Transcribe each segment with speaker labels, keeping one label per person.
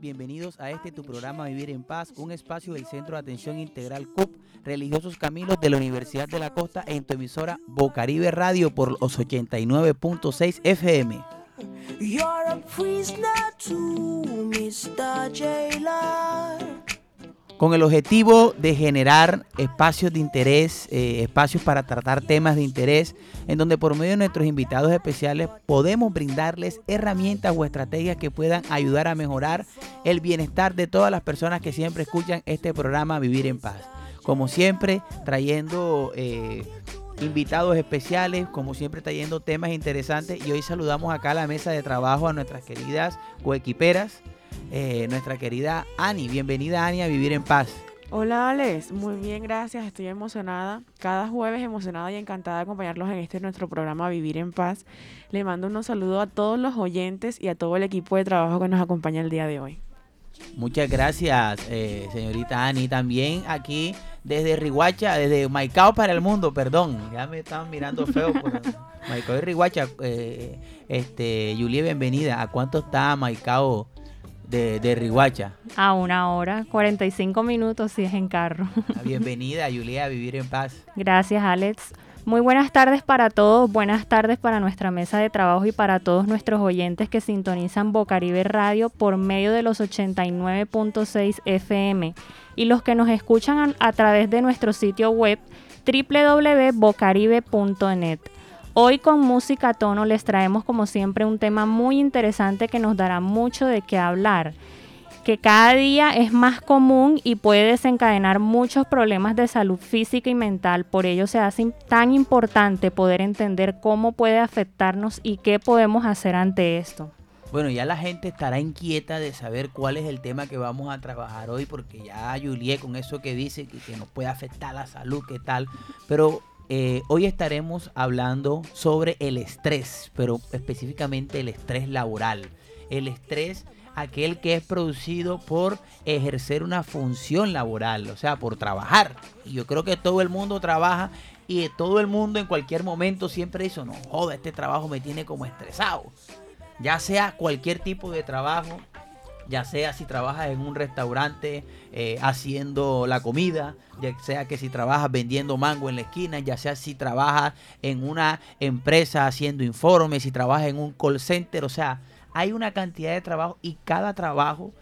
Speaker 1: bienvenidos a este tu programa Vivir en Paz, un espacio del Centro de Atención Integral CUP, Religiosos Caminos de la Universidad de la Costa en tu emisora Bocaribe Radio por los 89.6 FM.
Speaker 2: A Mr.
Speaker 1: Con el objetivo de generar espacios de interés, eh, espacios para tratar temas de interés, en donde por medio de nuestros invitados especiales podemos brindarles herramientas o estrategias que puedan ayudar a mejorar el bienestar de todas las personas que siempre escuchan este programa Vivir en Paz. Como siempre, trayendo eh, invitados especiales, como siempre trayendo temas interesantes y hoy saludamos acá a la mesa de trabajo a nuestras queridas coequiperas, eh, nuestra querida Ani. Bienvenida Ani a Vivir en Paz.
Speaker 3: Hola Alex, muy bien, gracias. Estoy emocionada. Cada jueves emocionada y encantada de acompañarlos en este nuestro programa Vivir en Paz. Le mando unos saludos a todos los oyentes y a todo el equipo de trabajo que nos acompaña el día de hoy.
Speaker 1: Muchas gracias, eh, señorita Ani. También aquí desde Riguacha, desde Maicao para el mundo, perdón. Ya me estaban mirando feo. Por Maicao y Riguacha. Eh, este, Julie, bienvenida. ¿A cuánto está Maicao de, de Riguacha?
Speaker 4: A una hora, 45 minutos si es en carro.
Speaker 1: Bienvenida, Julia, a Vivir en Paz.
Speaker 4: Gracias, Alex. Muy buenas tardes para todos, buenas tardes para nuestra mesa de trabajo y para todos nuestros oyentes que sintonizan Bocaribe Radio por medio de los 89.6 FM y los que nos escuchan a, través de nuestro sitio web www.bocaribe.net. Hoy con Música a Tono les traemos como siempre un tema muy interesante que nos dará mucho de qué hablar que cada día es más común y puede desencadenar muchos problemas de salud física y mental. Por ello se hace tan importante poder entender cómo puede afectarnos y qué podemos hacer ante esto.
Speaker 1: Bueno, ya la gente estará inquieta de saber cuál es el tema que vamos a trabajar hoy, porque ya Juliet con eso que dice que, nos puede afectar la salud, qué tal. Pero eh, hoy estaremos hablando sobre el estrés, pero específicamente el estrés laboral. El estrés aquel que es producido por ejercer una función laboral, o sea, por trabajar. Y yo creo que todo el mundo trabaja y todo el mundo en cualquier momento siempre dice, no, joda, este trabajo me tiene como estresado. Ya sea cualquier tipo de trabajo, ya sea si trabajas en un restaurante eh, haciendo la comida, ya sea que si trabajas vendiendo mango en la esquina, ya sea si trabajas en una empresa haciendo informes, si trabajas en un call center, o sea, hay una cantidad de trabajo y cada trabajo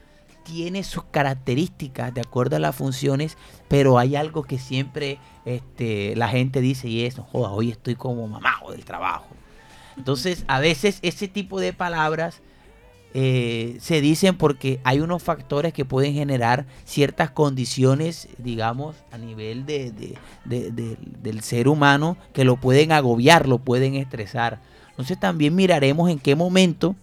Speaker 1: tiene sus características de acuerdo a las funciones, pero hay algo que siempre este, la gente dice y es, joda, hoy estoy como mamado del trabajo. Entonces, a veces ese tipo de palabras eh, se dicen porque hay unos factores que pueden generar ciertas condiciones, digamos, a nivel de, de, de, de, del ser humano que lo pueden agobiar, lo pueden estresar. Entonces también miraremos en qué momento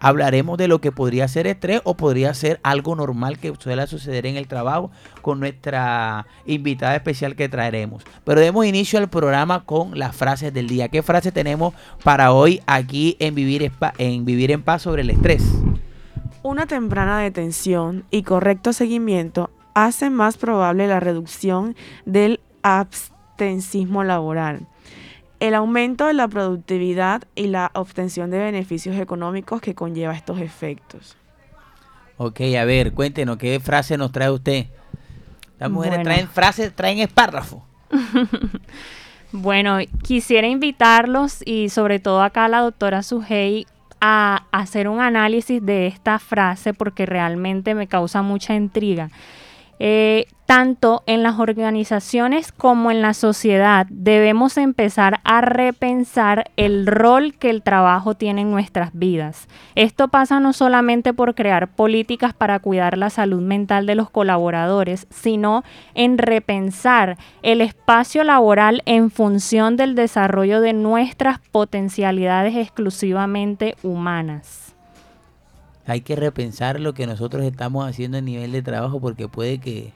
Speaker 1: hablaremos de lo que podría ser estrés o podría ser algo normal que suele suceder en el trabajo con nuestra invitada especial que traeremos. Pero demos inicio al programa con las frases del día. ¿Qué frase tenemos para hoy aquí en Vivir, en, Vivir en Paz sobre el estrés?
Speaker 3: Una temprana detención y correcto seguimiento hace más probable la reducción del abstensismo laboral el aumento de la productividad y la obtención de beneficios económicos que conlleva estos efectos.
Speaker 1: Ok, a ver, cuéntenos, ¿qué frase nos trae usted? Las mujeres bueno. traen frases, traen espárrafo.
Speaker 4: bueno, quisiera invitarlos y sobre todo acá a la doctora Sujei a hacer un análisis de esta frase porque realmente me causa mucha intriga. Eh, tanto en las organizaciones como en la sociedad debemos empezar a repensar el rol que el trabajo tiene en nuestras vidas. Esto pasa no solamente por crear políticas para cuidar la salud mental de los colaboradores, sino en repensar el espacio laboral en función del desarrollo de nuestras potencialidades exclusivamente humanas
Speaker 1: hay que repensar lo que nosotros estamos haciendo a nivel de trabajo porque puede que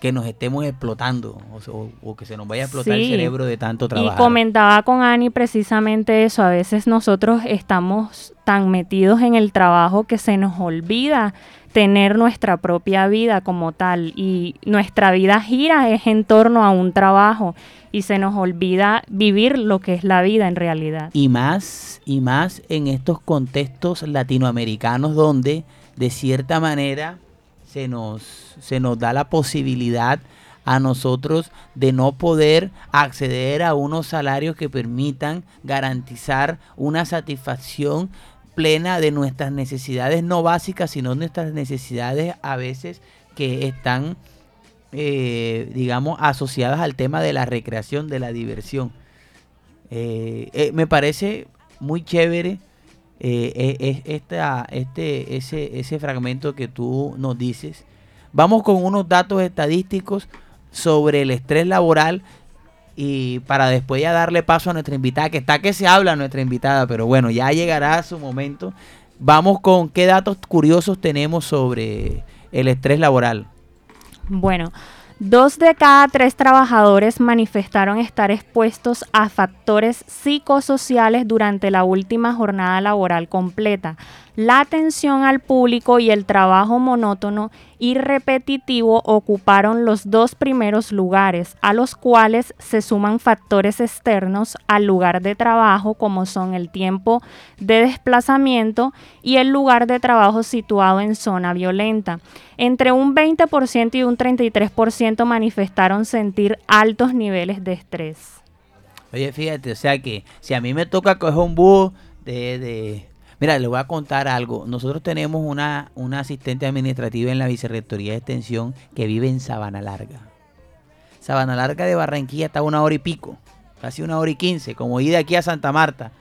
Speaker 1: que nos estemos explotando o, o- que se nos vaya a explotar el cerebro de tanto
Speaker 4: Y
Speaker 1: trabajar.
Speaker 4: comentaba con Ani precisamente eso, a veces nosotros estamos tan metidos en el trabajo que se nos olvida tener nuestra propia vida como tal y nuestra vida gira es en torno a un trabajo y se nos olvida vivir lo que es la vida en realidad.
Speaker 1: Y más, y más en estos contextos latinoamericanos donde de cierta manera se nos, se nos da la posibilidad a nosotros de no poder acceder a unos salarios que permitan garantizar una satisfacción plena de nuestras necesidades no básicas, sino nuestras necesidades a veces que están, eh, digamos, asociadas al tema de la recreación, de la diversión. Eh, eh, me parece muy chévere eh, eh, eh, esta, este, ese, ese fragmento que tú nos dices. Vamos con unos datos estadísticos sobre el estrés laboral y para después ya darle paso a nuestra invitada, que está que se habla nuestra invitada, pero bueno, ya llegará su momento. Vamos con qué datos curiosos tenemos sobre el estrés laboral.
Speaker 4: Bueno, dos de cada tres trabajadores manifestaron estar expuestos a factores psicosociales durante la última jornada laboral completa. La atención al público y el trabajo monótono y repetitivo ocuparon los dos primeros lugares, a los cuales se suman factores externos al lugar de trabajo como son el tiempo de desplazamiento y el lugar de trabajo situado en zona violenta. Entre un 20% y un 33% manifestaron sentir altos niveles de estrés.
Speaker 1: Oye, fíjate, o sea que si a mí me toca coger un bus de... de- Mira, le voy a contar algo. Nosotros tenemos una, una asistente administrativa en la Vicerrectoría de Extensión que vive en Sabana Larga. Sabana Larga de Barranquilla está a una hora y pico, casi una hora y quince, como ir de aquí a Santa Marta.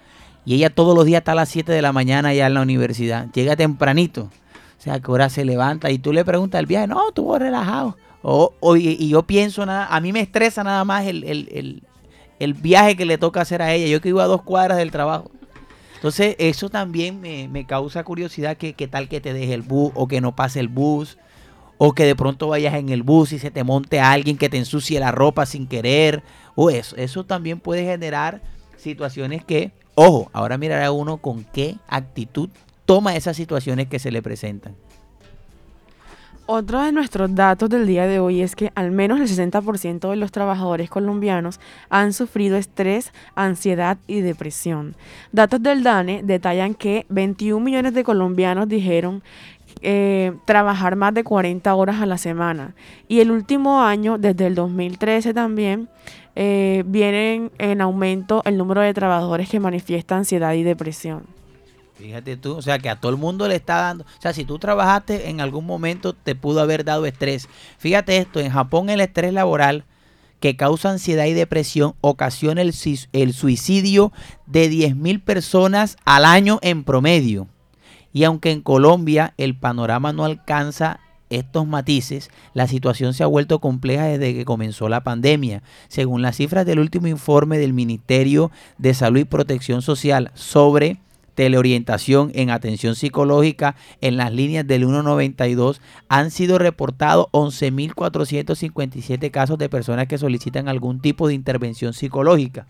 Speaker 1: Y ella todos los días está a las 7 de la mañana allá en la universidad. Llega tempranito. O sea, que hora se levanta y tú le preguntas el viaje. No, estuvo relajado. O, o- y, yo pienso nada, a mí me estresa nada más el, el- el- el viaje que le toca hacer a ella. Yo que vivo a dos cuadras del trabajo. Entonces, eso también me, me causa curiosidad que, tal que te deje el bus o que no pase el bus. O que de pronto vayas en el bus y se te monte alguien que te ensucie la ropa sin querer. O eso. Eso también puede generar situaciones que, ojo, ahora mirará uno con qué actitud toma esas situaciones que se le presentan.
Speaker 3: Otro de nuestros datos del día de hoy es que al menos el 60% de los trabajadores colombianos han sufrido estrés, ansiedad y depresión. Datos del DANE detallan que 21 millones de colombianos dijeron eh, trabajar más de 40 horas a la semana. Y el último año, desde el 2013 también, eh, vienen en aumento el número de trabajadores que manifiestan ansiedad y depresión.
Speaker 1: Fíjate tú, o sea que a todo el mundo le está dando, o sea, si tú trabajaste en algún momento te pudo haber dado estrés. Fíjate esto, en Japón el estrés laboral que causa ansiedad y depresión ocasiona el, suicidio de 10.000 personas al año en promedio. Y aunque en Colombia el panorama no alcanza estos matices, la situación se ha vuelto compleja desde que comenzó la pandemia. Según las cifras del último informe del Ministerio de Salud y Protección Social sobre teleorientación en atención psicológica en las líneas del 192 han sido reportados 11.457 casos de personas que solicitan algún tipo de intervención psicológica.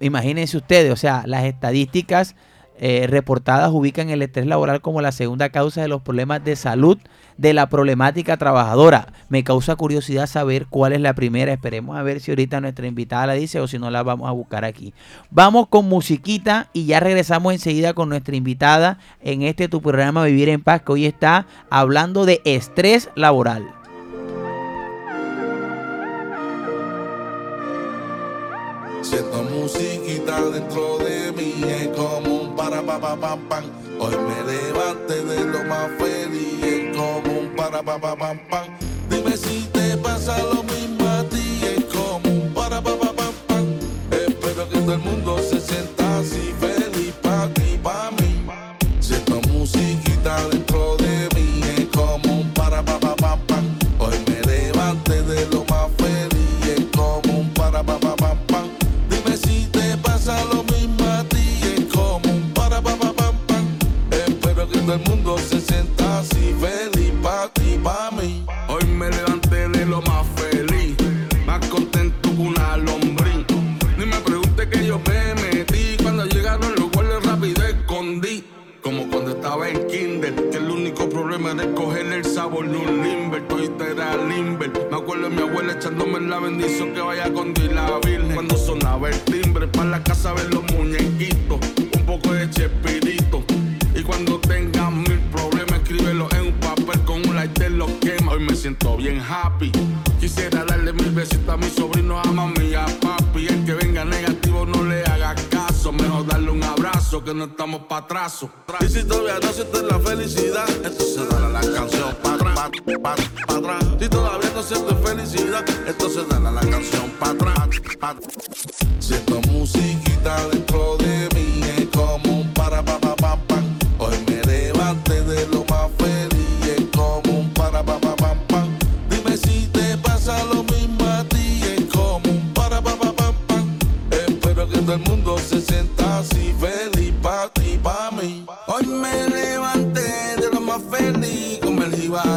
Speaker 1: Imagínense ustedes, o sea, las estadísticas eh, reportadas ubican el estrés laboral como la segunda causa de los problemas de salud de la problemática trabajadora. Me causa curiosidad saber cuál es la primera. Esperemos a ver si ahorita nuestra invitada la dice o si no la vamos a buscar aquí. Vamos con musiquita y ya regresamos enseguida con nuestra invitada en este tu programa Vivir en Paz que hoy está hablando de estrés laboral.
Speaker 5: Siento musiquita dentro de mí, es como para pa pa pam pam. Hoy me levanté de lo más feliz, como un para pa pa pam pam. Dime si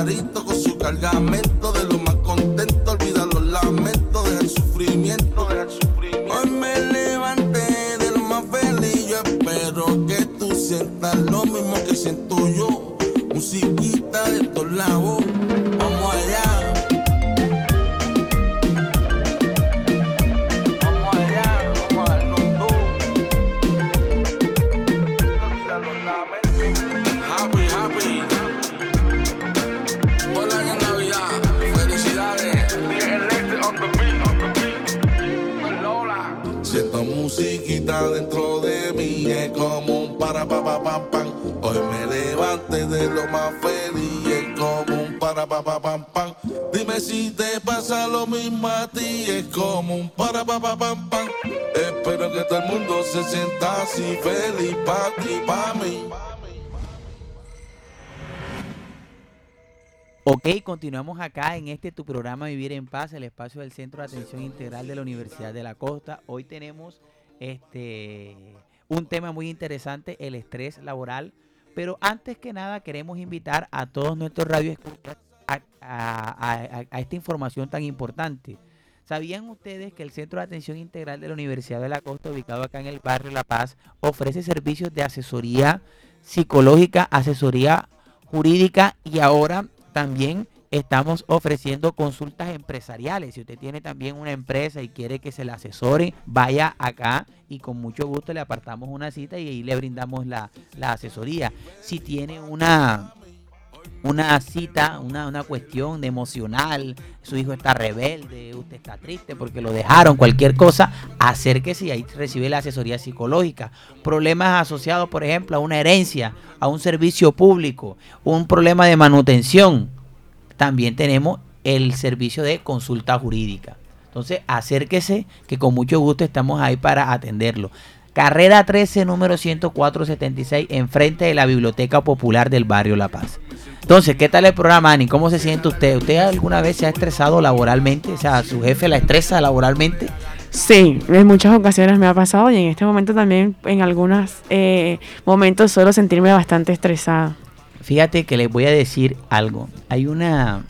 Speaker 5: jibarito, con su cargamento, de lo más contento, olvida los lamentos, deja el sufrimiento, deja el sufrimiento. Hoy me levanté de lo más feliz, yo espero que tú sientas lo mismo que siento yo. Musiquita de todos lados, pam pam. Dime si te pasa lo mismo a ti, es como un para pa pa pam pam. Espero que todo el mundo se sienta así feliz pa ti, pa mí.
Speaker 1: Ok, continuamos acá en este tu programa Vivir en Paz, el espacio del Centro de Atención Integral de la Universidad de la Costa. Hoy tenemos este un tema muy interesante, el estrés laboral. Pero antes que nada queremos invitar a todos nuestros radioescuchas a, a, a- esta información tan importante. ¿Sabían ustedes que el Centro de Atención Integral de la Universidad de la Costa, ubicado acá en el barrio La Paz, ofrece servicios de asesoría psicológica, asesoría jurídica y ahora también estamos ofreciendo consultas empresariales. Si usted tiene también una empresa y quiere que se le asesore, vaya acá y con mucho gusto le apartamos una cita y ahí le brindamos la, la asesoría. Si tiene una una cita, una, una cuestión de emocional, su hijo está rebelde, usted está triste porque lo dejaron, cualquier cosa, acérquese y ahí recibe la asesoría psicológica. Problemas asociados, por ejemplo, a una herencia, a un servicio público, un problema de manutención. También tenemos el servicio de consulta jurídica. Entonces, acérquese que con mucho gusto estamos ahí para atenderlo. Carrera 13, número 10476, enfrente de la Biblioteca Popular del Barrio La Paz. Entonces, ¿qué tal el programa, Ani? ¿Cómo se siente usted? ¿Usted alguna vez se ha estresado laboralmente? O sea, ¿su jefe la estresa laboralmente?
Speaker 3: Sí, en muchas ocasiones me ha pasado y en este momento también en algunos eh, momentos suelo sentirme bastante estresada.
Speaker 1: Fíjate que les voy a decir algo. Hay una...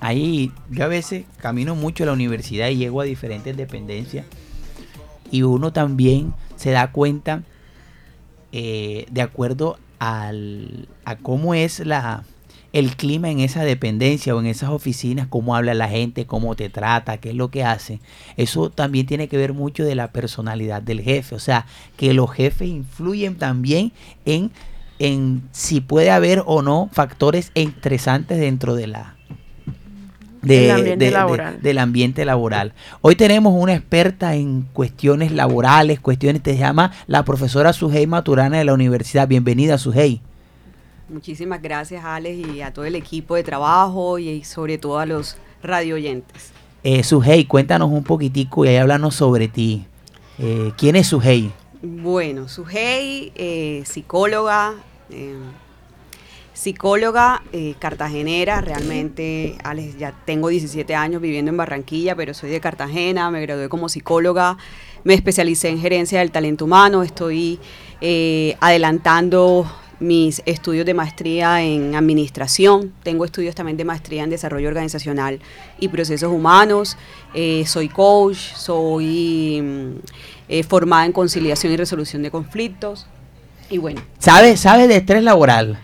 Speaker 1: Ahí, yo a veces camino mucho a la universidad y llego a diferentes dependencias y uno también se da cuenta eh, de acuerdo al, a cómo es la, el clima en esa dependencia o en esas oficinas, cómo habla la gente, cómo te trata, qué es lo que hace. Eso también tiene que ver mucho de la personalidad del jefe. O sea, que los jefes influyen también en, en si puede haber o no factores estresantes dentro de la, de-
Speaker 3: Del ambiente
Speaker 1: de- de-
Speaker 3: laboral.
Speaker 1: del ambiente laboral. Hoy tenemos una experta en cuestiones laborales, cuestiones, te llama la profesora Sujei Maturana de la universidad. Bienvenida, Sujei.
Speaker 6: Muchísimas gracias, Alex, y a todo el equipo de trabajo y sobre todo a los radio oyentes.
Speaker 1: Eh, Sujei, cuéntanos un poquitico y ahí háblanos sobre ti. Eh, ¿Quién es Sujei?
Speaker 6: Bueno, Sujei, eh, psicóloga, eh, psicóloga eh, cartagenera, realmente, ya tengo 17 años viviendo en Barranquilla, pero soy de Cartagena, me gradué como psicóloga, me especialicé en gerencia del talento humano, estoy eh, adelantando mis estudios de maestría en administración, tengo estudios también de maestría en desarrollo organizacional y procesos humanos, eh, soy coach, soy mm, formada en conciliación y resolución de conflictos y bueno,
Speaker 1: ¿Sabes sabe de estrés laboral?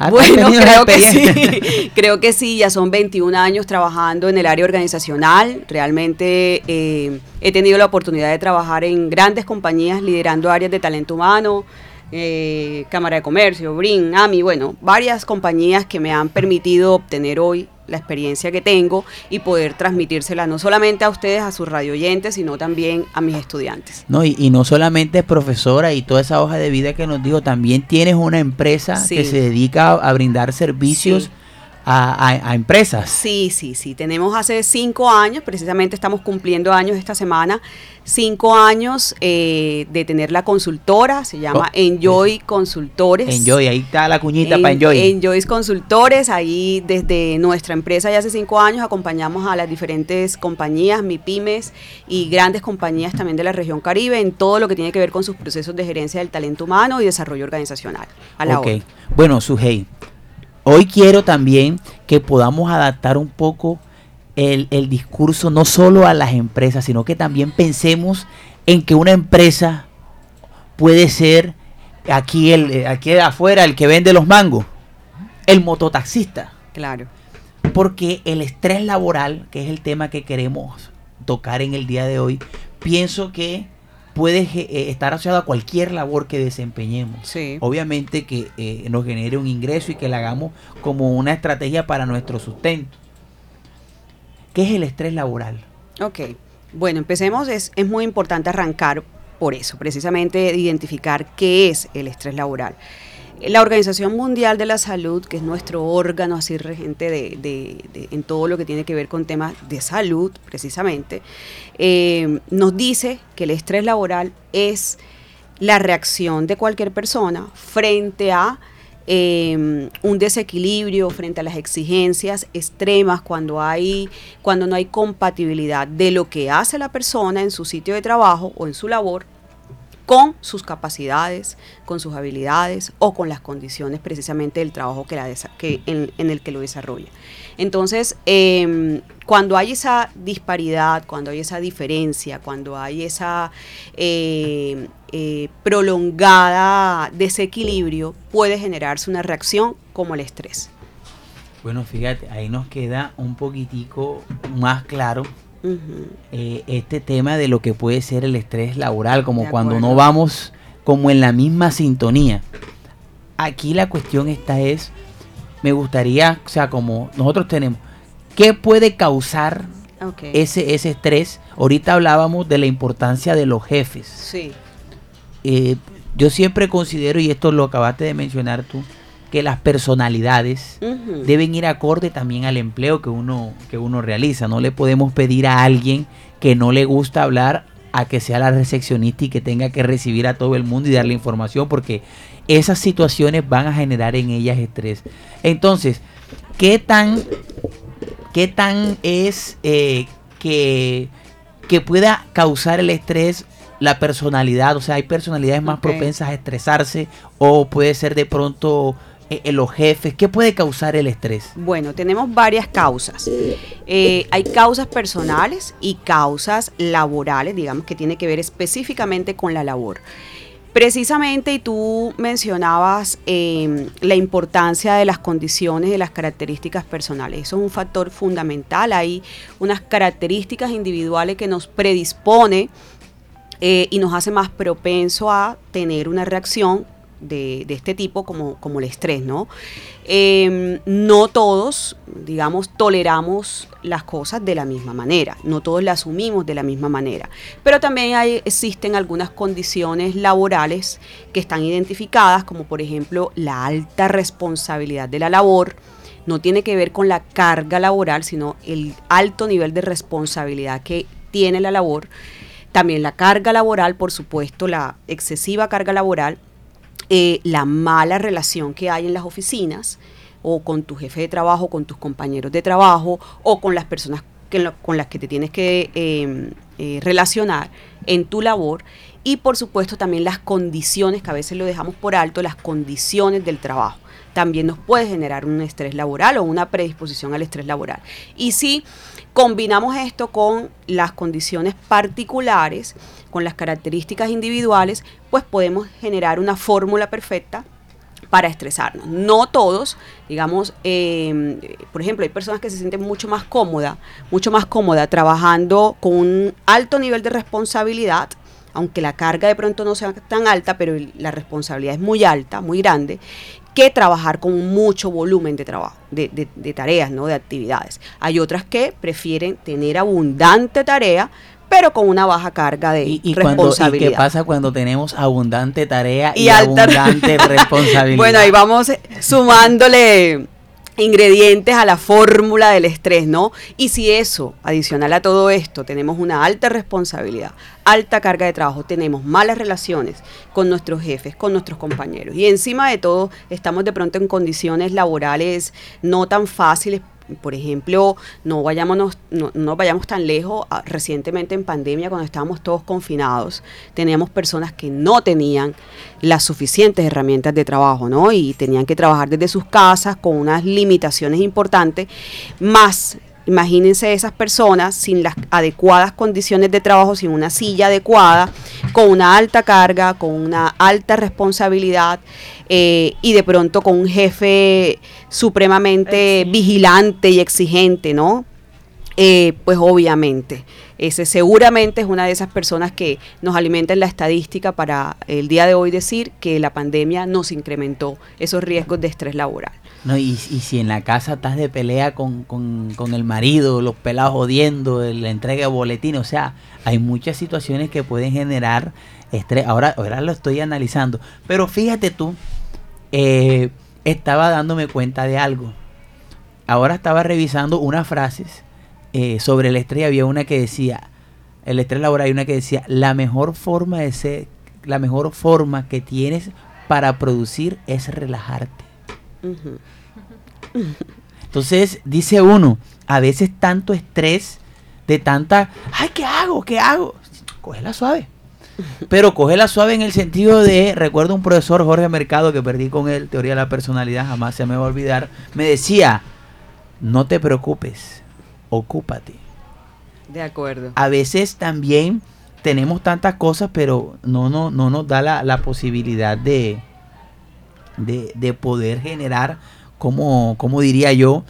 Speaker 1: ¿Has
Speaker 6: Bueno, creo que sí. creo que sí, ya son 21 años trabajando en el área organizacional. Realmente eh, he tenido la oportunidad de trabajar en grandes compañías liderando áreas de talento humano, eh, Cámara de Comercio, BRIN, AMI, bueno, varias compañías que me han permitido obtener hoy la experiencia que tengo y poder transmitírsela no solamente a ustedes, a sus radioyentes, sino también a mis estudiantes.
Speaker 1: No, y, y no solamente es profesora y toda esa hoja de vida que nos dijo, también tienes una empresa
Speaker 6: Sí.
Speaker 1: que se dedica a, a brindar servicios
Speaker 6: Sí.
Speaker 1: A, a- a empresas.
Speaker 6: Sí, sí, sí. Tenemos hace cinco años, precisamente estamos cumpliendo años esta semana, cinco años eh, de tener la consultora, se llama
Speaker 1: Oh,
Speaker 6: Enjoy Consultores.
Speaker 1: Enjoy, ahí está la cuñita
Speaker 6: En-
Speaker 1: para Enjoy.
Speaker 6: Enjoy Consultores, ahí desde nuestra empresa ya hace cinco años acompañamos a las diferentes compañías, MIPIMES y grandes compañías también de la región Caribe en todo lo que tiene que ver con sus procesos de gerencia del talento humano y desarrollo organizacional. A la
Speaker 1: Ok.
Speaker 6: orden.
Speaker 1: Bueno, Sujei, hoy quiero también que podamos adaptar un poco el, el discurso no solo a las empresas, sino que también pensemos en que una empresa puede ser aquí, el, eh, aquí afuera el que vende los mangos, el mototaxista.
Speaker 6: Claro.
Speaker 1: Porque el estrés laboral, que es el tema que queremos tocar en el día de hoy, pienso que puede ge- eh, estar asociado a cualquier labor que desempeñemos.
Speaker 6: Sí.
Speaker 1: Obviamente que eh, nos genere un ingreso y que la hagamos como una estrategia para nuestro sustento. ¿Qué es el estrés laboral?
Speaker 6: Ok, bueno, empecemos. Es, es muy importante arrancar por eso, precisamente identificar qué es el estrés laboral. La Organización Mundial de la Salud, que es nuestro órgano así regente de, de- de- en todo lo que tiene que ver con temas de salud, precisamente, eh, nos dice que el estrés laboral es la reacción de cualquier persona frente a eh, un desequilibrio, frente a las exigencias extremas, cuando, hay, cuando no hay compatibilidad de lo que hace la persona en su sitio de trabajo o en su labor con sus capacidades, con sus habilidades o con las condiciones precisamente del trabajo que en, el que lo desarrolla. Entonces, eh, cuando hay esa disparidad, cuando hay esa diferencia, cuando hay esa eh, eh, prolongada desequilibrio, puede generarse una reacción como el estrés.
Speaker 1: Bueno, fíjate, ahí nos queda un poquitico más claro Eh, este tema de lo que puede ser el estrés laboral, como
Speaker 6: De
Speaker 1: cuando
Speaker 6: acuerdo.
Speaker 1: no vamos como en la misma sintonía. Aquí la cuestión esta es, me gustaría, o sea, como nosotros tenemos, ¿qué puede causar ese, ese estrés? Ahorita hablábamos de la importancia de los jefes.
Speaker 6: Sí.
Speaker 1: Eh, yo siempre considero, y esto lo acabaste de mencionar tú, que las personalidades deben ir acorde también al empleo que uno, que uno realiza. No le podemos pedir a alguien que no le gusta hablar a que sea la recepcionista y que tenga que recibir a todo el mundo y darle información porque esas situaciones van a generar en ellas estrés. Entonces, ¿qué tan, qué tan es eh, que, que pueda causar el estrés la personalidad? O sea, hay personalidades más propensas a estresarse o puede ser de pronto eh, los jefes. ¿Qué puede causar el estrés?
Speaker 6: Bueno, tenemos varias causas. Eh, hay causas personales y causas laborales, digamos, que tiene que ver específicamente con la labor. Precisamente, y tú mencionabas eh, la importancia de las condiciones de las características personales. Eso es un factor fundamental. Hay unas características individuales que nos predispone eh, y nos hace más propenso a tener una reacción de, este tipo como, como el estrés, ¿no? Eh, no todos, digamos, toleramos las cosas de la misma manera, no todos las asumimos de la misma manera, pero también hay, existen algunas condiciones laborales que están identificadas, como por ejemplo la alta responsabilidad de la labor, no tiene que ver con la carga laboral, sino el alto nivel de responsabilidad que tiene la labor. También la carga laboral, por supuesto, la excesiva carga laboral, eh, la mala relación que hay en las oficinas o con tu jefe de trabajo, con tus compañeros de trabajo o con las personas con las que te tienes que eh, eh, relacionar en tu labor y por supuesto también las condiciones, que a veces lo dejamos por alto, las condiciones del trabajo. También nos puede generar un estrés laboral o una predisposición al estrés laboral. Y si combinamos esto con las condiciones particulares, con las características individuales, pues podemos generar una fórmula perfecta para estresarnos. No todos, digamos, eh, por ejemplo, hay personas que se sienten mucho más cómoda, mucho más cómoda trabajando con un alto nivel de responsabilidad, aunque la carga de pronto no sea tan alta, pero la responsabilidad es muy alta, muy grande, que trabajar con mucho volumen de trabajo, de, de- de tareas, ¿no? de actividades. Hay otras que prefieren tener abundante tarea, pero con una baja carga de
Speaker 1: Y, y cuando, ¿y
Speaker 6: responsabilidad.
Speaker 1: qué pasa cuando tenemos abundante tarea y,
Speaker 6: Y alta-
Speaker 1: abundante responsabilidad?
Speaker 6: Bueno, ahí vamos sumándole ingredientes a la fórmula del estrés, ¿no? Y si eso, adicional a todo esto, tenemos una alta responsabilidad, alta carga de trabajo, tenemos malas relaciones con nuestros jefes, con nuestros compañeros, y encima de todo estamos de pronto en condiciones laborales no tan fáciles, por ejemplo, no vayámonos, no, no vayamos tan lejos. Recientemente en pandemia, cuando estábamos todos confinados, teníamos personas que no tenían las suficientes herramientas de trabajo, ¿no? Y tenían que trabajar desde sus casas con unas limitaciones importantes, más Imagínense esas personas sin las adecuadas condiciones de trabajo, sin una silla adecuada, con una alta carga, con una alta responsabilidad eh, y de pronto con un jefe supremamente vigilante y exigente, ¿no? Eh, pues obviamente, ese seguramente es una de esas personas que nos alimenta en la estadística para el día de hoy decir que la pandemia nos incrementó esos riesgos de estrés laboral.
Speaker 1: No, y, y si en la casa estás de pelea con, con- con el marido, los pelados jodiendo, el- la entrega de boletines, o sea, hay muchas situaciones que pueden generar estrés. Ahora, ahora lo estoy analizando. Pero fíjate tú, eh, estaba dándome cuenta de algo. Ahora estaba revisando unas frases eh, sobre el estrés. y Había una que decía, el estrés laboral, hay una que decía, la mejor forma de ser, la mejor forma que tienes para producir es relajarte. Entonces, dice uno, a veces tanto estrés, de tanta, ay, ¿qué hago? ¿Qué hago? Cógela suave. Pero cógela suave en el sentido de, recuerdo un profesor, Jorge Mercado, que perdí con él, teoría de la personalidad, jamás se me va a olvidar, me decía, no te preocupes, ocúpate.
Speaker 6: De acuerdo.
Speaker 1: A veces también tenemos tantas cosas, pero no, no, no nos da la, la posibilidad de, de, de poder generar, como, como diría yo,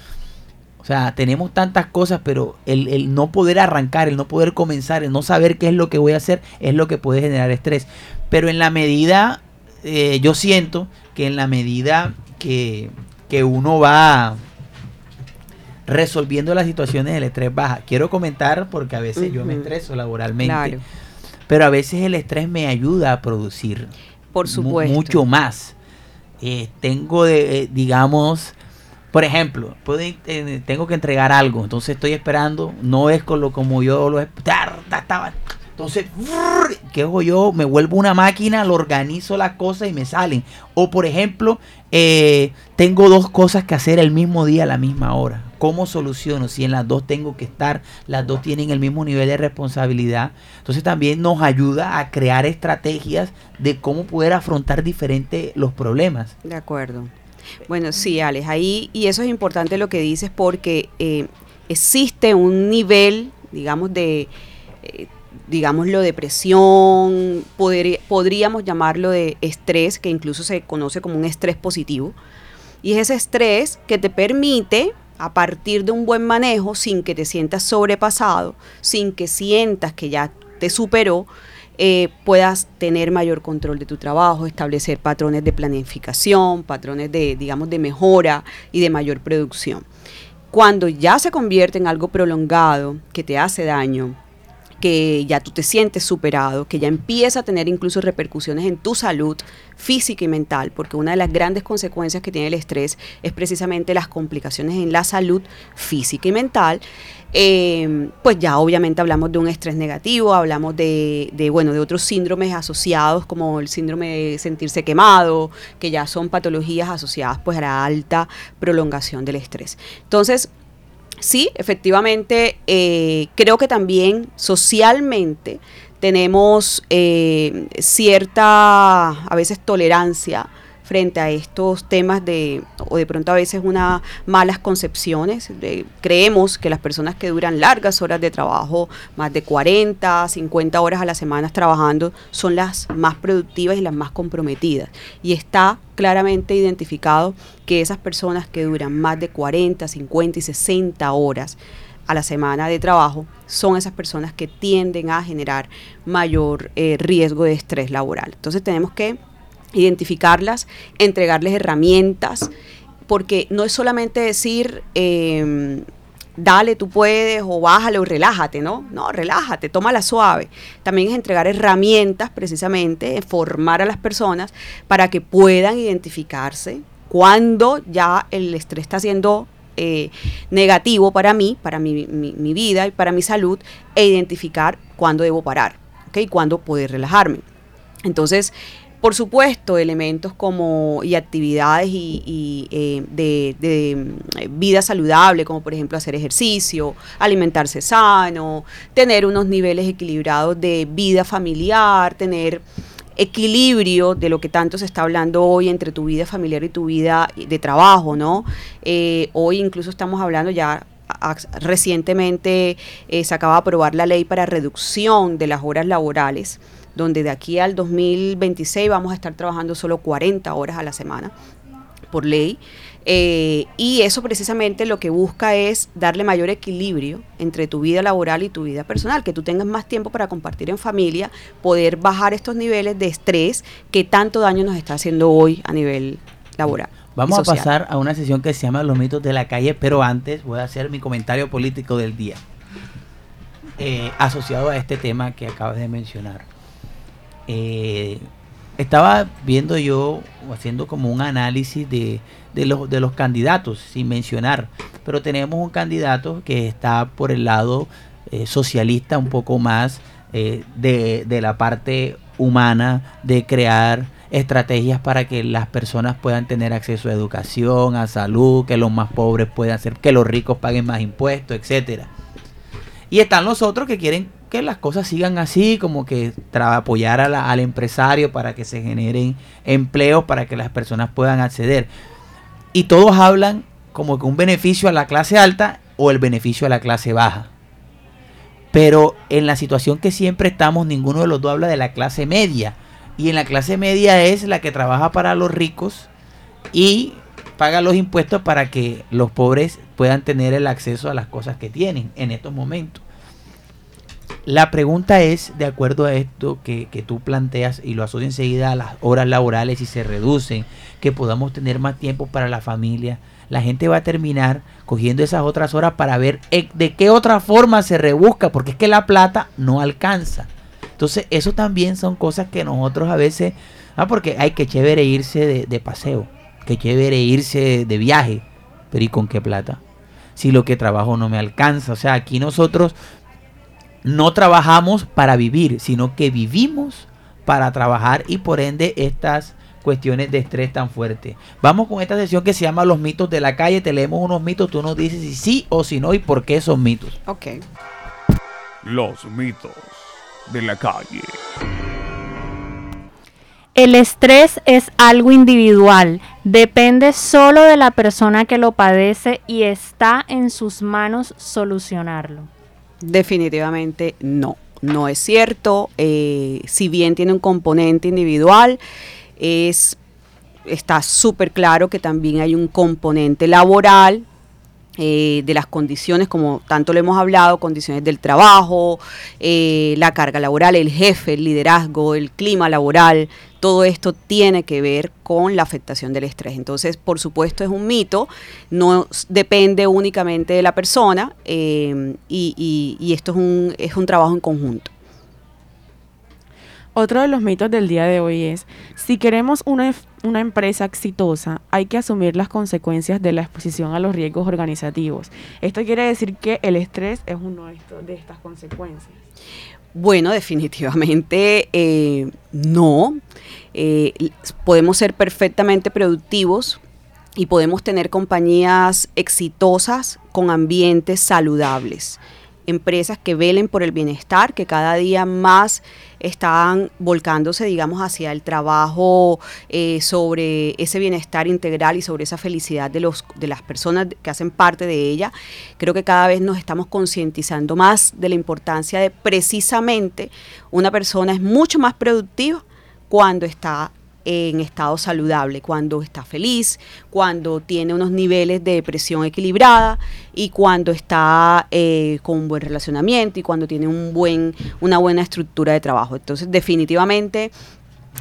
Speaker 1: o sea, tenemos tantas cosas, pero el, el no poder arrancar, el no poder comenzar, el no saber qué es lo que voy a hacer, es lo que puede generar estrés. Pero en la medida, eh, yo siento que en la medida que, que uno va resolviendo las situaciones, el estrés baja. Quiero comentar porque a veces yo me estreso laboralmente,
Speaker 6: Claro.
Speaker 1: pero a veces el estrés me ayuda a producir
Speaker 6: Por supuesto.
Speaker 1: mucho más. Eh, tengo, de, eh, digamos, por ejemplo, puedo eh, tengo que entregar algo, entonces estoy esperando, no es con lo como yo lo estaba. Entonces, ¿qué hago yo? Me vuelvo una máquina, lo organizo las cosas y me salen. O por ejemplo, eh, tengo dos cosas que hacer el mismo día a la misma hora. ¿Cómo soluciono? Si en las dos tengo que estar, las dos tienen el mismo nivel de responsabilidad. Entonces también nos ayuda a crear estrategias de cómo poder afrontar diferente los problemas.
Speaker 6: De acuerdo. Bueno, sí, Alex, ahí, y eso es importante lo que dices porque eh, existe un nivel, digamos, de, eh, digámoslo, depresión, podri- podríamos llamarlo de estrés, que incluso se conoce como un estrés positivo. Y es ese estrés que te permite, a partir de un buen manejo, sin que te sientas sobrepasado, sin que sientas que ya te superó, eh, puedas tener mayor control de tu trabajo, establecer patrones de planificación, patrones de, digamos, de mejora y de mayor producción. Cuando ya se convierte en algo prolongado que te hace daño, que ya tú te sientes superado, que ya empieza a tener incluso repercusiones en tu salud física y mental, porque una de las grandes consecuencias que tiene el estrés es precisamente las complicaciones en la salud física y mental, eh, pues ya obviamente hablamos de un estrés negativo, hablamos de, de, bueno, de otros síndromes asociados como el síndrome de sentirse quemado, que ya son patologías asociadas pues a la alta prolongación del estrés. Entonces, sí, efectivamente, eh, creo que también socialmente tenemos eh, cierta, a veces, tolerancia frente a estos temas de, o de pronto a veces unas malas concepciones. Creemos que las personas que duran largas horas de trabajo, más de 40, 50 horas a la semana trabajando, son las más productivas y las más comprometidas. Y está claramente identificado que esas personas que duran más de 40, 50 y 60 horas a la semana de trabajo son esas personas que tienden a generar mayor eh, riesgo de estrés laboral. Entonces tenemos que identificarlas, entregarles herramientas, porque no es solamente decir, eh, dale, tú puedes, o bájale, o relájate, ¿no? No, relájate, tómala suave. También es entregar herramientas, precisamente, formar a las personas para que puedan identificarse cuando ya el estrés está siendo eh, negativo para mí, para mi, mi- mi vida y para mi salud, e identificar cuándo debo parar, ¿ok? Cuándo poder relajarme. Entonces, por supuesto, elementos como y actividades y, eh, de, mm, vida saludable, como por ejemplo hacer ejercicio, alimentarse sano, tener unos niveles equilibrados de vida familiar, tener equilibrio de lo que tanto se está hablando hoy entre tu vida familiar y tu vida de trabajo, ¿no? Eh, hoy incluso estamos hablando ya recientemente eh, se acaba de aprobar la ley para reducción de las horas laborales, donde de aquí al 2026 vamos a estar trabajando solo 40 horas a la semana por ley. Eh, y eso precisamente lo que busca es darle mayor equilibrio entre tu vida laboral y tu vida personal, que tú tengas más tiempo para compartir en familia, poder bajar estos niveles de estrés que tanto daño nos está haciendo hoy a nivel laboral.
Speaker 1: Vamos a pasar a una sesión que se llama Los mitos de la calle, pero antes voy a hacer mi comentario político del día, eh, asociado a este tema que acabas de mencionar. Eh, estaba viendo yo, haciendo como un análisis de, de los, de los candidatos, sin mencionar, pero tenemos un candidato que está por el lado eh, socialista, un poco más eh, de, de la parte humana, de crear estrategias para que las personas puedan tener acceso a educación, a salud, que los más pobres puedan hacer, que los ricos paguen más impuestos, etcétera. Y están los otros que quieren que las cosas sigan así, como que apoyar a la- al empresario para que se generen empleos, para que las personas puedan acceder. Y todos hablan como que un beneficio a la clase alta o el beneficio a la clase baja. Pero en la situación que siempre estamos, ninguno de los dos habla de la clase media. Y en la clase media es la que trabaja para los ricos y paga los impuestos para que los pobres puedan tener el acceso a las cosas que tienen en estos momentos. La pregunta es, de acuerdo a esto que, que tú planteas y lo asocio enseguida a las horas laborales y se reducen, que podamos tener más tiempo para la familia, la gente va a terminar cogiendo esas otras horas para ver eh, de qué otra forma se rebusca, porque es que la plata no alcanza. Entonces, eso también son cosas que nosotros a veces, ah, porque hay que chévere irse de, de paseo, que chévere irse de viaje, pero ¿y con qué plata? Si lo que trabajo no me alcanza, o sea, aquí nosotros no trabajamos para vivir, sino que vivimos para trabajar y por ende estas cuestiones de estrés tan fuertes. Vamos con esta sesión que se llama Los mitos de la calle, te leemos unos mitos, tú nos dices si sí o si no y por qué son mitos.
Speaker 6: Ok.
Speaker 7: Los mitos de la calle.
Speaker 4: El estrés es algo individual, depende solo de la persona que lo padece y está en sus manos solucionarlo.
Speaker 6: Definitivamente no, no es cierto. Eh, si bien tiene un componente individual, es, está súper claro que también hay un componente laboral eh, de las condiciones, como tanto lo hemos hablado, condiciones del trabajo, eh, la carga laboral, el jefe, el liderazgo, el clima laboral, todo esto tiene que ver con la afectación del estrés. Entonces, por supuesto, es un mito, no depende únicamente de la persona eh, y, y- y esto es un, es un trabajo en conjunto.
Speaker 3: Otro de los mitos del día de hoy es, si queremos una, una empresa exitosa, hay que asumir las consecuencias de la exposición a los riesgos organizativos. Esto quiere decir que el estrés es uno de, estas consecuencias.
Speaker 6: Bueno, definitivamente eh, no. Eh, podemos ser perfectamente productivos y podemos tener compañías exitosas con ambientes saludables. Empresas que velen por el bienestar, que cada día más están volcándose, digamos, hacia el trabajo eh, sobre ese bienestar integral y sobre esa felicidad de, los, de las personas que hacen parte de ella. Creo que cada vez nos estamos concientizando más de la importancia de precisamente una persona es mucho más productiva cuando está en estado saludable, cuando está feliz, cuando tiene unos niveles de depresión equilibrada y cuando está eh, con un buen relacionamiento y cuando tiene un buen, una buena estructura de trabajo. Entonces, definitivamente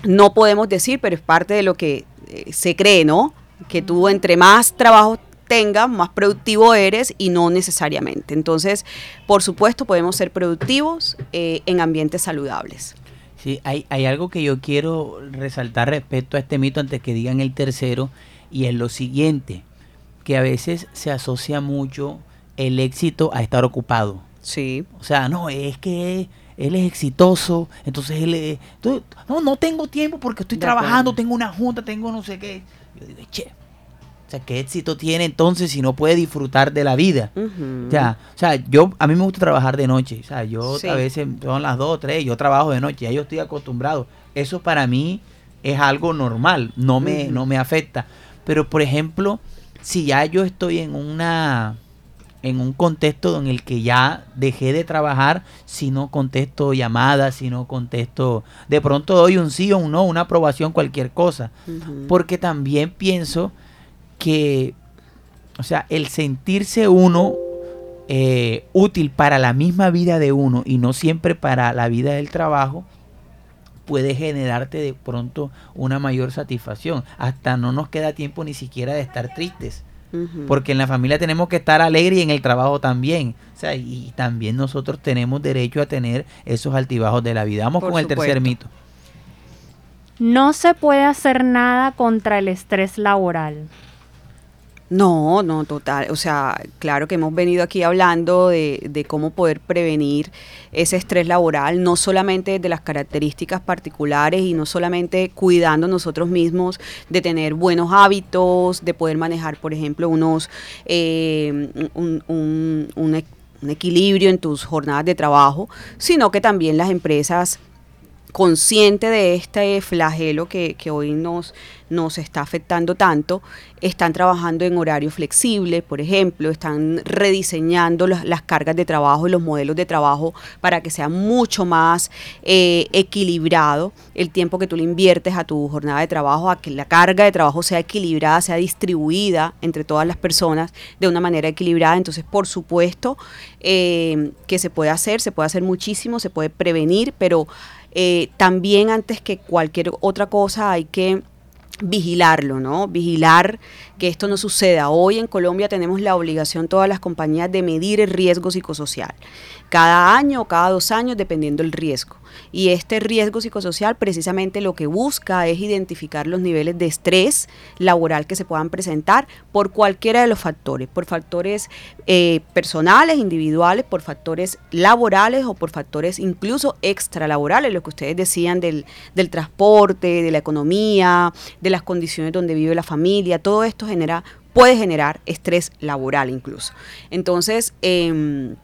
Speaker 6: no podemos decir, pero es parte de lo que eh, se cree, ¿no? Que tú entre más trabajo tengas, más productivo eres y no necesariamente. Entonces, por supuesto, podemos ser productivos eh, en ambientes saludables.
Speaker 1: Sí, hay, hay algo que yo quiero resaltar respecto a este mito antes que digan el tercero, y es lo siguiente, que a veces se asocia mucho el éxito a estar ocupado.
Speaker 6: Sí.
Speaker 1: O sea, no, es que él es exitoso, entonces él es, no, no tengo tiempo porque estoy
Speaker 6: De
Speaker 1: trabajando,
Speaker 6: acuerdo.
Speaker 1: tengo una junta, tengo no sé qué. Yo digo, che, o sea, ¿qué éxito tiene entonces si no puede disfrutar de la vida? Ya, o sea, yo a mí me gusta trabajar de noche, o sea, yo
Speaker 6: Sí.
Speaker 1: a veces son las 2 o 3, yo trabajo de noche, ya yo estoy acostumbrado. Eso para mí es algo normal, no me no me afecta. Pero por ejemplo, si ya yo estoy en una en un contexto en el que ya dejé de trabajar, si no contesto llamadas, si no contesto, de pronto doy un sí o un no, una aprobación, cualquier cosa porque también pienso que, o sea, el sentirse uno eh, útil para la misma vida de uno y no siempre para la vida del trabajo, puede generarte de pronto una mayor satisfacción. Hasta no nos queda tiempo ni siquiera de estar tristes. Porque en la familia tenemos que estar alegres y en el trabajo también. O sea, y también nosotros tenemos derecho a tener esos altibajos de la vida. Vamos
Speaker 6: Por
Speaker 1: con el tercer mito.
Speaker 4: No se puede hacer nada contra el estrés laboral.
Speaker 6: No, no, total. O sea, claro que hemos venido aquí hablando de, de cómo poder prevenir ese estrés laboral, no solamente de las características particulares y no solamente cuidando nosotros mismos de tener buenos hábitos, de poder manejar, por ejemplo, unos eh, un, un- equilibrio en tus jornadas de trabajo, sino que también las empresas consciente de este flagelo que, que hoy nos, nos está afectando tanto, están trabajando en horario flexible, por ejemplo, están rediseñando las, cargas de trabajo y los modelos de trabajo para que sea mucho más eh, equilibrado el tiempo que tú le inviertes a tu jornada de trabajo, a que la carga de trabajo sea equilibrada, sea distribuida entre todas las personas de una manera equilibrada. Entonces, por supuesto, eh, que se puede hacer, se puede hacer muchísimo, se puede prevenir, pero eh, también antes que cualquier otra cosa hay que vigilarlo, ¿no? Vigilar que esto no suceda. Hoy en Colombia tenemos la obligación todas las compañías de medir el riesgo psicosocial. Cada año o cada dos años, dependiendo del riesgo. Y este riesgo psicosocial precisamente lo que busca es identificar los niveles de estrés laboral que se puedan presentar por cualquiera de los factores, por factores eh, personales, individuales, por factores laborales o por factores incluso extralaborales, lo que ustedes decían del, del transporte, de la economía, de las condiciones donde vive la familia, todo esto genera, puede generar estrés laboral incluso. Entonces, em,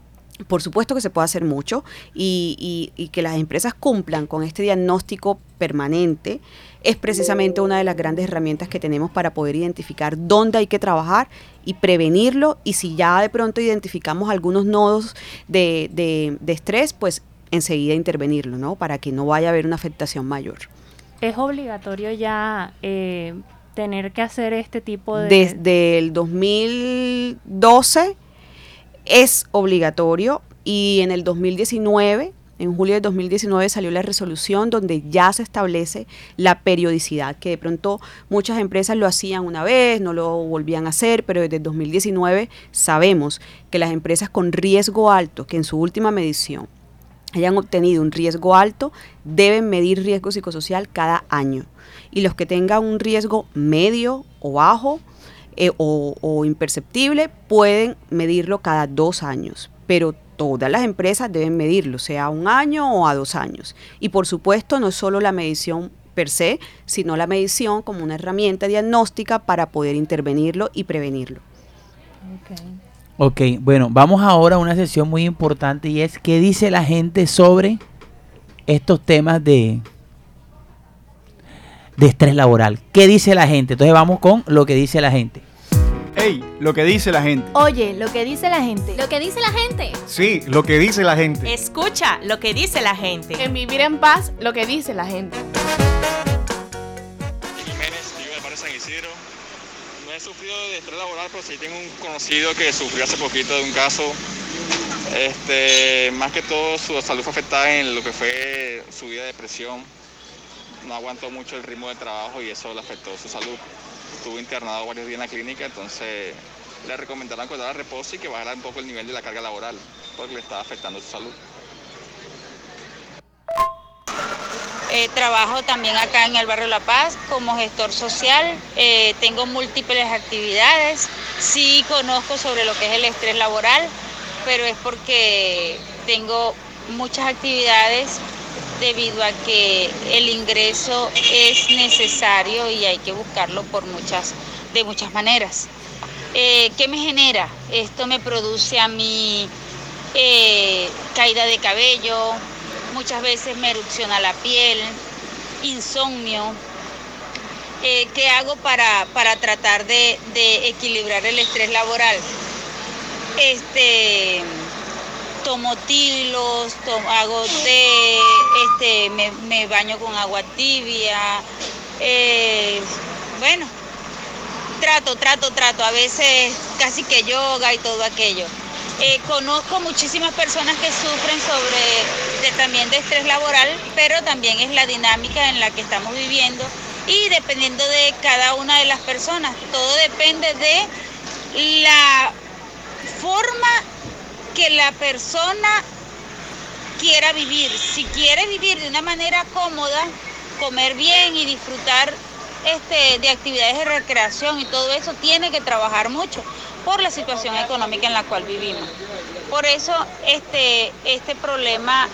Speaker 6: por supuesto que se puede hacer mucho y, y- y que las empresas cumplan con este diagnóstico permanente es precisamente una de las grandes herramientas que tenemos para poder identificar dónde hay que trabajar y prevenirlo y si ya de pronto identificamos algunos nodos de, de- de estrés, pues enseguida intervenirlo, ¿no? Para que no vaya a haber una afectación mayor.
Speaker 4: ¿Es obligatorio ya eh, tener que hacer este tipo de...
Speaker 6: Desde el 2012 es obligatorio y en el 2019, en julio del 2019 salió la resolución donde ya se establece la periodicidad, que de pronto muchas empresas lo hacían una vez, no lo volvían a hacer, pero desde el 2019 sabemos que las empresas con riesgo alto, que en su última medición hayan obtenido un riesgo alto, deben medir riesgo psicosocial cada año. Y los que tengan un riesgo medio o bajo eh, o, imperceptible pueden medirlo cada dos años. Pero todas las empresas deben medirlo, sea un año o a dos años. Y por supuesto, no es solo la medición per se, sino la medición como una herramienta diagnóstica para poder intervenirlo y prevenirlo.
Speaker 4: Ok.
Speaker 1: Ok, bueno, vamos ahora a una sesión muy importante y es qué dice la gente sobre estos temas de, de estrés laboral. ¿Qué dice la gente? Entonces vamos con lo que dice la gente.
Speaker 8: Ey, lo que dice la gente.
Speaker 9: Oye, lo que dice la gente.
Speaker 10: Lo que dice la gente.
Speaker 8: Sí, lo que dice la gente.
Speaker 11: Escucha lo que dice la gente.
Speaker 9: En vivir en paz, lo que dice la gente.
Speaker 12: Jiménez, vivo en el barrio San Isidro. No he sufrido de estrés laboral, pero sí tengo un conocido que sufrió hace poquito de un caso. Este, más que todo su salud fue afectada en lo que fue su vida de depresión. No aguantó mucho el ritmo de trabajo y eso le afectó su salud. Estuvo internado varios días en la clínica, entonces le recomendaron que a reposo y que bajara un poco el nivel de la carga laboral, porque le estaba afectando su salud.
Speaker 13: Eh, trabajo también acá en el barrio La Paz como gestor social. Eh, tengo múltiples actividades. Sí conozco sobre lo que es el estrés laboral, pero es porque tengo muchas actividades debido a que el ingreso es necesario y hay que buscarlo por muchas, de muchas maneras. Eh, ¿Qué me genera? Esto me produce a mí eh, caída de cabello, muchas veces me erupciona la piel, insomnio. Eh, ¿Qué hago para, para tratar de, de, equilibrar el estrés laboral? Este, tomo tilos, tomo, hago té, este, me, me, baño con agua tibia. Eh, bueno, trato, trato, trato. A veces casi que yoga y todo aquello. Eh, conozco muchísimas personas que sufren sobre también de estrés laboral, pero también es la dinámica en la que estamos viviendo y dependiendo de cada una de las personas. Todo depende de la forma que la persona quiera vivir. Si quiere vivir de una manera cómoda, comer bien y disfrutar este, de actividades de recreación y todo eso, tiene que trabajar mucho por la situación económica en la cual vivimos. Por eso este, este problema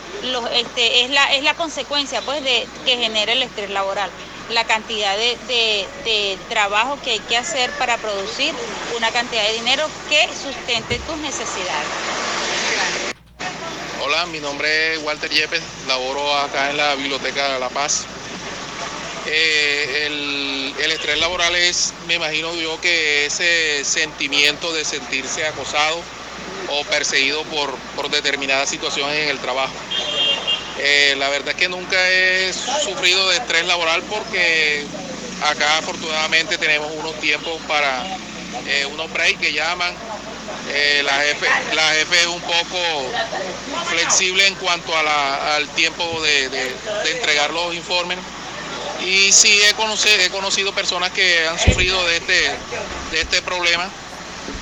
Speaker 13: este, es, la, es la consecuencia pues, de, que genera el estrés laboral la cantidad de, de, trabajo que hay que hacer para producir una cantidad de dinero que sustente tus necesidades.
Speaker 14: Hola, mi nombre es Walter Yepes, laboro acá en la Biblioteca de La Paz. Eh, el, estrés laboral es, me imagino yo, que ese sentimiento de sentirse acosado o perseguido por, por determinadas situaciones en el trabajo. Eh, la verdad es que nunca he sufrido de estrés laboral porque acá afortunadamente tenemos unos tiempos para eh, unos breaks que llaman. Eh, la, jefe, la es un poco flexible en cuanto a la, al tiempo de, de, entregar los informes. Y sí he conocido, he conocido personas que han sufrido de este, de este problema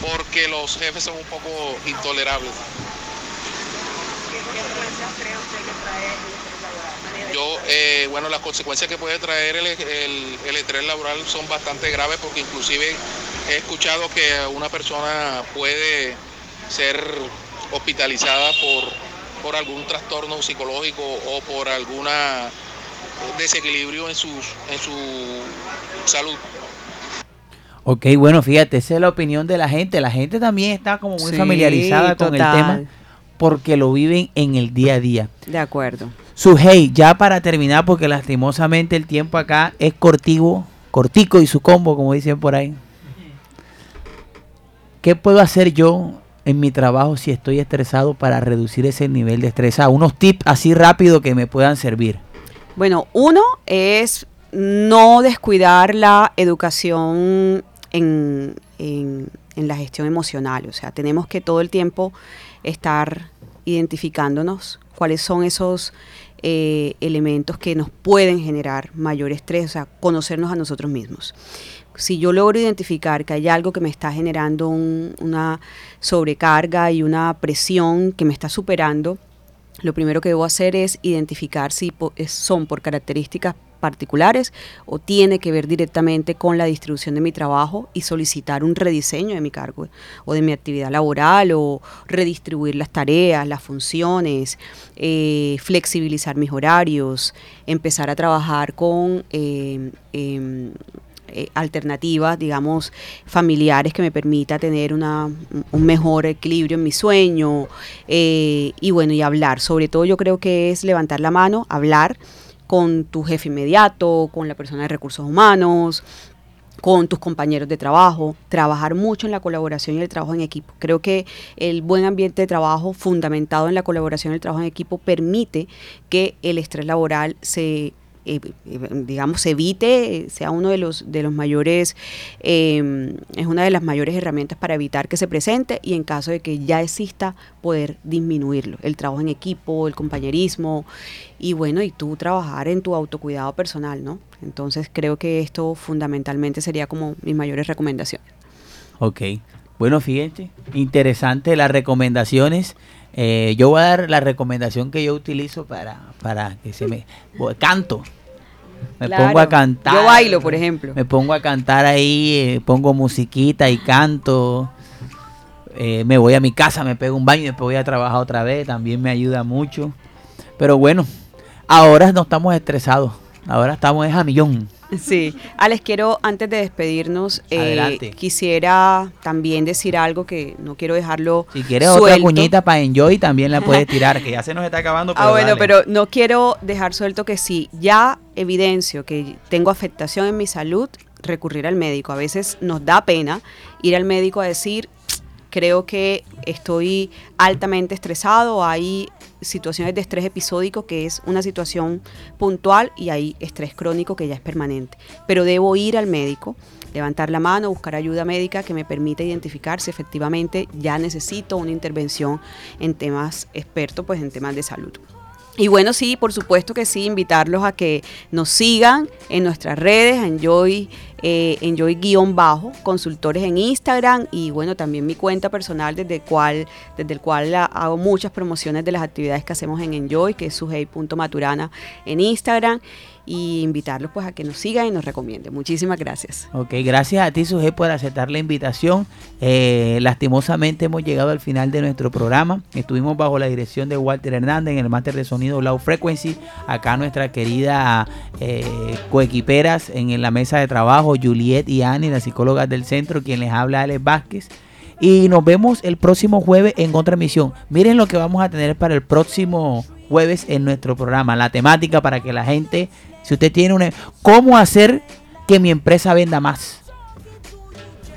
Speaker 14: porque los jefes son un poco intolerables. Yo, eh, bueno, las consecuencias que puede traer el, el, estrés laboral son bastante graves porque inclusive he escuchado que una persona puede ser hospitalizada por, por algún trastorno psicológico o por alguna desequilibrio en, sus, en su salud.
Speaker 1: Ok, bueno, fíjate, esa es la opinión de la gente. La gente también está como muy sí, familiarizada con total. el tema porque lo viven en el día a día.
Speaker 6: De acuerdo.
Speaker 1: Su hey, ya para terminar, porque lastimosamente el tiempo acá es cortivo, cortico y su combo, como dicen por ahí. ¿Qué puedo hacer yo en mi trabajo si estoy estresado para reducir ese nivel de estrés? Ah, unos tips así rápido que me puedan servir.
Speaker 6: Bueno, uno es no descuidar la educación en, en, la gestión emocional. O sea, tenemos que todo el tiempo estar identificándonos cuáles son esos eh, elementos que nos pueden generar mayor estrés, o sea, conocernos a nosotros mismos. Si yo logro identificar que hay algo que me está generando un, una sobrecarga y una presión que me está superando, lo primero que debo hacer es identificar si son por características particulares o tiene que ver directamente con la distribución de mi trabajo y solicitar un rediseño de mi cargo o de mi actividad laboral o redistribuir las tareas, las funciones, eh, flexibilizar mis horarios, empezar a trabajar con... Eh, eh, eh, alternativas, digamos, familiares que me permita tener una, un mejor equilibrio en mi sueño eh, y bueno, y hablar. Sobre todo yo creo que es levantar la mano, hablar con tu jefe inmediato, con la persona de recursos humanos, con tus compañeros de trabajo, trabajar mucho en la colaboración y el trabajo en equipo. Creo que el buen ambiente de trabajo fundamentado en la colaboración y el trabajo en equipo permite que el estrés laboral se eh, digamos, evite, sea uno de los, de los mayores, eh, es una de las mayores herramientas para evitar que se presente y en caso de que ya exista, poder disminuirlo. El trabajo en equipo, el compañerismo y bueno, y tú trabajar en tu autocuidado personal, ¿no? Entonces creo que esto fundamentalmente sería como mis mayores recomendaciones.
Speaker 1: Ok. Bueno, fíjate, interesante las recomendaciones. Eh, yo voy a dar la recomendación que yo utilizo para, para que se me... Canto. Me
Speaker 6: Claro.
Speaker 1: pongo a cantar.
Speaker 6: Yo bailo, por ejemplo.
Speaker 1: Me pongo a cantar ahí, eh, pongo musiquita y canto. Eh, me voy a mi casa, me pego un baño y después voy a trabajar otra vez. También me ayuda mucho. Pero bueno, ahora no estamos estresados. Ahora estamos es a millón.
Speaker 6: Sí, Alex, quiero antes de despedirnos, eh, quisiera también decir algo que no quiero dejarlo
Speaker 1: Si quieres otra cuñita para Enjoy, también la puedes tirar, que ya se nos está acabando. Pero
Speaker 6: Ah, bueno,
Speaker 1: dale.
Speaker 6: pero no quiero dejar suelto que si ya evidencio que tengo afectación en mi salud, recurrir al médico. A veces nos da pena ir al médico a decir, creo que estoy altamente estresado, hay situaciones de estrés episódico que es una situación puntual y hay estrés crónico que ya es permanente. Pero debo ir al médico, levantar la mano, buscar ayuda médica que me permita identificar si efectivamente ya necesito una intervención en temas expertos, pues en temas de salud. Y bueno, sí, por supuesto que sí, invitarlos a que nos sigan en nuestras redes, a Enjoy, eh, Enjoy guion bajo, consultores en Instagram y bueno, también mi cuenta personal desde el cual, desde el cual hago muchas promociones de las actividades que hacemos en Enjoy, que es sujei.maturana en Instagram y invitarlos pues a que nos sigan y nos recomienden. Muchísimas gracias.
Speaker 1: Ok, gracias a ti, Suje, por aceptar la invitación. Eh, lastimosamente hemos llegado al final de nuestro programa. Estuvimos bajo la dirección de Walter Hernández en el máster de sonido Low Frequency. Acá nuestra querida eh, coequiperas en la mesa de trabajo, Juliet y Annie, las psicólogas del centro, quien les habla Alex Vázquez. Y nos vemos el próximo jueves en otra emisión. Miren lo que vamos a tener para el próximo jueves en nuestro programa. La temática para que la gente, si usted tiene una... ¿Cómo hacer que mi empresa venda más?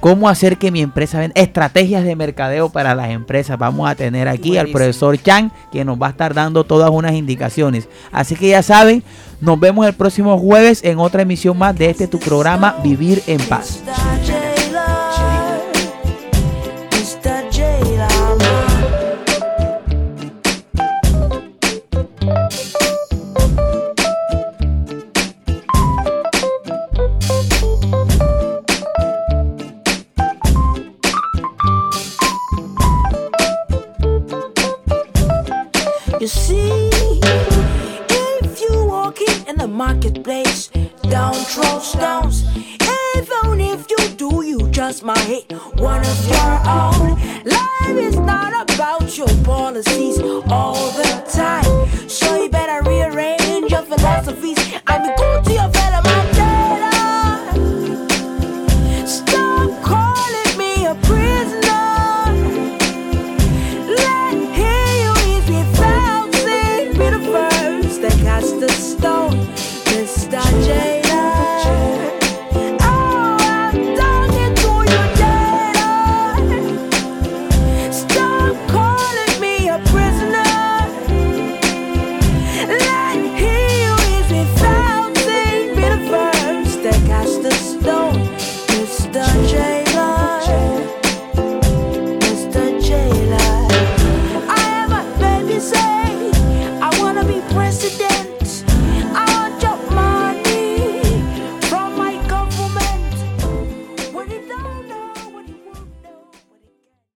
Speaker 1: ¿Cómo hacer que mi empresa venda? Estrategias de mercadeo para las empresas. Vamos a tener aquí al profesor Chan, que nos va a estar dando todas unas indicaciones. Así que ya saben, nos vemos el próximo jueves en otra emisión más de este tu programa Vivir en Paz.